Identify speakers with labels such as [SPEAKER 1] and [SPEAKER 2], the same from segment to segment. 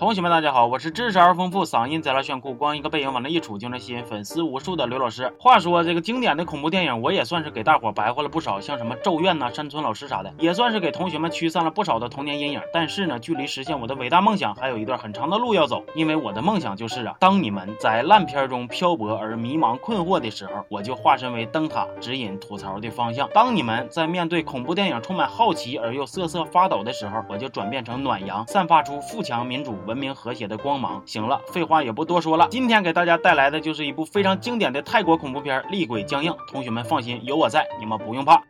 [SPEAKER 1] 同学们，大家好，我是知识而丰富、嗓音贼拉炫酷、光一个背影往那一杵就能吸引粉丝无数的刘老师。话说这个经典的恐怖电影，我也算是给大伙白话了不少，像什么《咒怨》呐、山村老师啥的，也算是给同学们驱散了不少的童年阴影。但是呢，距离实现我的伟大梦想还有一段很长的路要走。因为我的梦想就是啊，当你们在烂片中漂泊而迷茫困惑的时候，我就化身为灯塔，指引吐槽的方向；当你们在面对恐怖电影充满好奇而又瑟瑟发抖的时候，我就转变成暖阳，散发出富强、民主、文明、和谐的光芒。行了，废话也不多说了，今天给大家带来的就是一部非常经典的泰国恐怖片《厉鬼僵硬》。同学们放心，有我在，你们不用怕。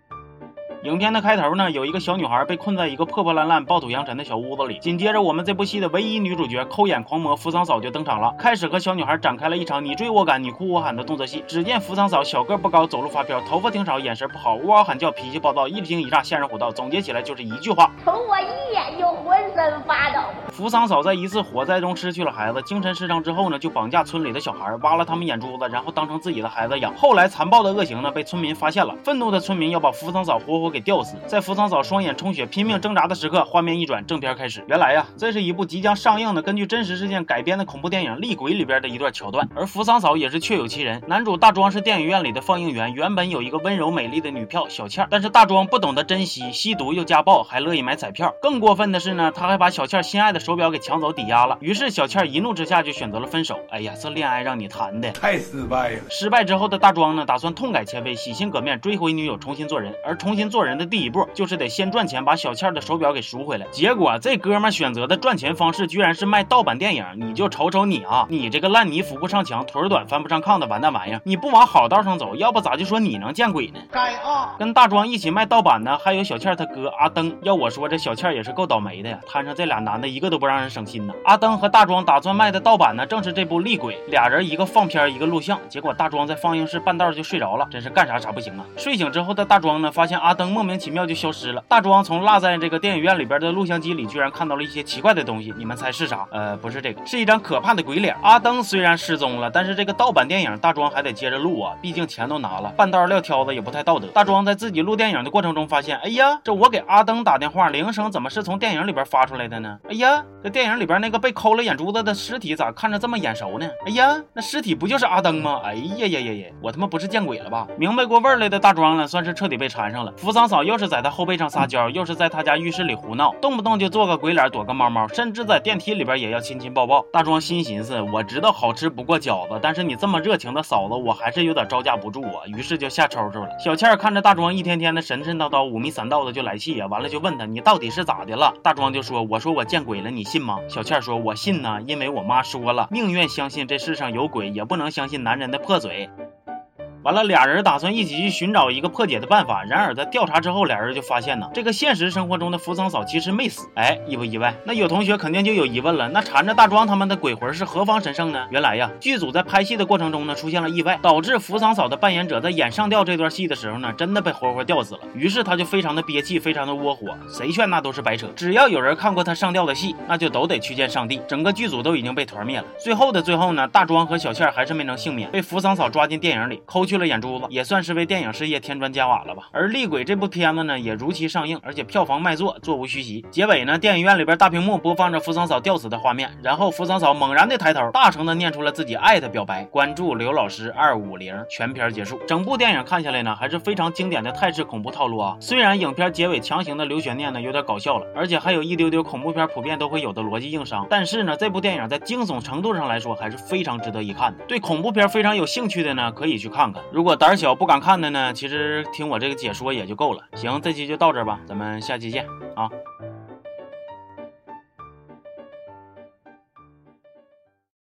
[SPEAKER 1] 影片的开头呢，有一个小女孩被困在一个破破烂烂、暴土扬尘的小屋子里。紧接着，我们这部戏的唯一女主角抠眼狂魔扶桑嫂就登场了，开始和小女孩展开了一场你追我赶、你哭我喊的动作戏。只见扶桑嫂小个不高，走路发飘，头发挺少，眼神不好，呜嗷喊叫，脾气暴躁，一惊一乍，吓人虎道。总结起来就是一句话：
[SPEAKER 2] 瞅我一眼就浑身发抖。
[SPEAKER 1] 扶桑嫂在一次火灾中失去了孩子，精神失常之后呢，就绑架村里的小孩，挖了他们眼珠子，然后当成自己的孩子养。后来残暴的恶行呢，被村民发现了，愤怒的村民要把扶桑嫂活活给吊死。在扶桑嫂双眼充血、拼命挣扎的时刻，画面一转，正片开始。原来呀，这是一部即将上映的、根据真实事件改编的恐怖电影《厉鬼》里边的一段桥段。而扶桑嫂也是确有其人，男主大庄是电影院里的放映员，原本有一个温柔美丽的女票小倩，但是大庄不懂得珍惜，吸毒又家暴，还乐意买彩票。更过分的是呢，他还把小倩心爱的手表给抢走抵押了。于是小倩一怒之下就选择了分手。哎呀，这恋爱让你谈的
[SPEAKER 3] 太失败了！
[SPEAKER 1] 失败之后的大庄呢，打算痛改前非，洗心革面，追回女友，重新做人。而重新做人的第一步，就是得先赚钱。把小倩的手表给赎回来，结果这哥们选择的赚钱方式居然是卖盗版电影，你就瞅瞅你啊，你这个烂泥扶不上墙，腿短翻不上炕的完蛋玩意儿，你不往好道上走，要不咋就说你能见鬼呢？
[SPEAKER 3] 该啊！
[SPEAKER 1] 跟大庄一起卖盗版的还有小倩他哥阿登，要我说这小倩也是够倒霉的呀，摊上这俩男的一个都不让人省心呢。阿登和大庄打算卖的盗版呢，正是这部厉鬼，俩人一个放片一个录像，结果大庄在放映室半道就睡着了，真是干啥啥不行啊！睡醒之后的大庄呢，发现阿登莫名其妙就消失了，大庄从落在这个电影院里边的录像机里，居然看到了一些奇怪的东西。你们猜是啥？呃，不是这个，是一张可怕的鬼脸。阿登虽然失踪了，但是这个盗版电影大庄还得接着录啊，毕竟钱都拿了，半道撂挑子也不太道德。大庄在自己录电影的过程中发现，哎呀，这我给阿登打电话铃声怎么是从电影里边发出来的呢？哎呀，这电影里边那个被抠了眼珠子的尸体咋看着这么眼熟呢？哎呀，那尸体不就是阿登吗？哎呀呀呀呀，我他妈不是见鬼了吧？明白过味儿来的大庄呢，算是彻底被缠上了。扶桑嫂又是在他后背上撒娇，又是在他家浴室里胡闹，动不动就做个鬼脸，躲个猫猫，甚至在电梯里边也要亲亲抱抱。大庄心寻思，我知道好吃不过饺子，但是你这么热情的嫂子，我还是有点招架不住啊。于是就下抽抽了。小倩看着大庄一天天的神神叨叨、五迷三道的，就来气呀。完了就问他，你到底是咋的了？大庄就说，我说我见鬼了，你信吗？小倩说，我信呢，因为我妈说了，宁愿相信这世上有鬼，也不能相信男人的破嘴。完了，俩人打算一起去寻找一个破解的办法。然而在调查之后，俩人就发现呢，这个现实生活中的扶桑嫂其实没死。哎，意不意外？那有同学肯定就有疑问了，那缠着大庄他们的鬼魂是何方神圣呢？原来呀，剧组在拍戏的过程中呢，出现了意外，导致扶桑嫂的扮演者在演上吊这段戏的时候呢，真的被活活吊死了。于是他就非常的憋气，非常的窝火。谁劝那都是白扯。只要有人看过他上吊的戏，那就都得去见上帝。整个剧组都已经被团灭了。最后的最后呢，大庄和小倩还是没能幸免，被扶桑嫂抓进电影里，抠去了眼珠子，也。算是为电影事业添砖加瓦了吧。而《厉鬼》这部片子呢，也如期上映，而且票房卖座，座无虚席。结尾呢，电影院里边大屏幕播放着扶桑嫂吊死的画面，然后扶桑嫂猛然的抬头，大声的念出了自己爱的表白。关注刘老师二五零，全片结束。整部电影看下来呢，还是非常经典的泰式恐怖套路啊。虽然影片结尾强行的留悬念呢，有点搞笑了，而且还有一丢丢恐怖片普遍都会有的逻辑硬伤，但是呢，这部电影在惊悚程度上来说，还是非常值得一看的。对恐怖片非常有兴趣的呢，可以去看看。如果胆小不敢看的呢，其实听我这个解说也就够了。行，这期就到这儿吧，咱们下期见啊。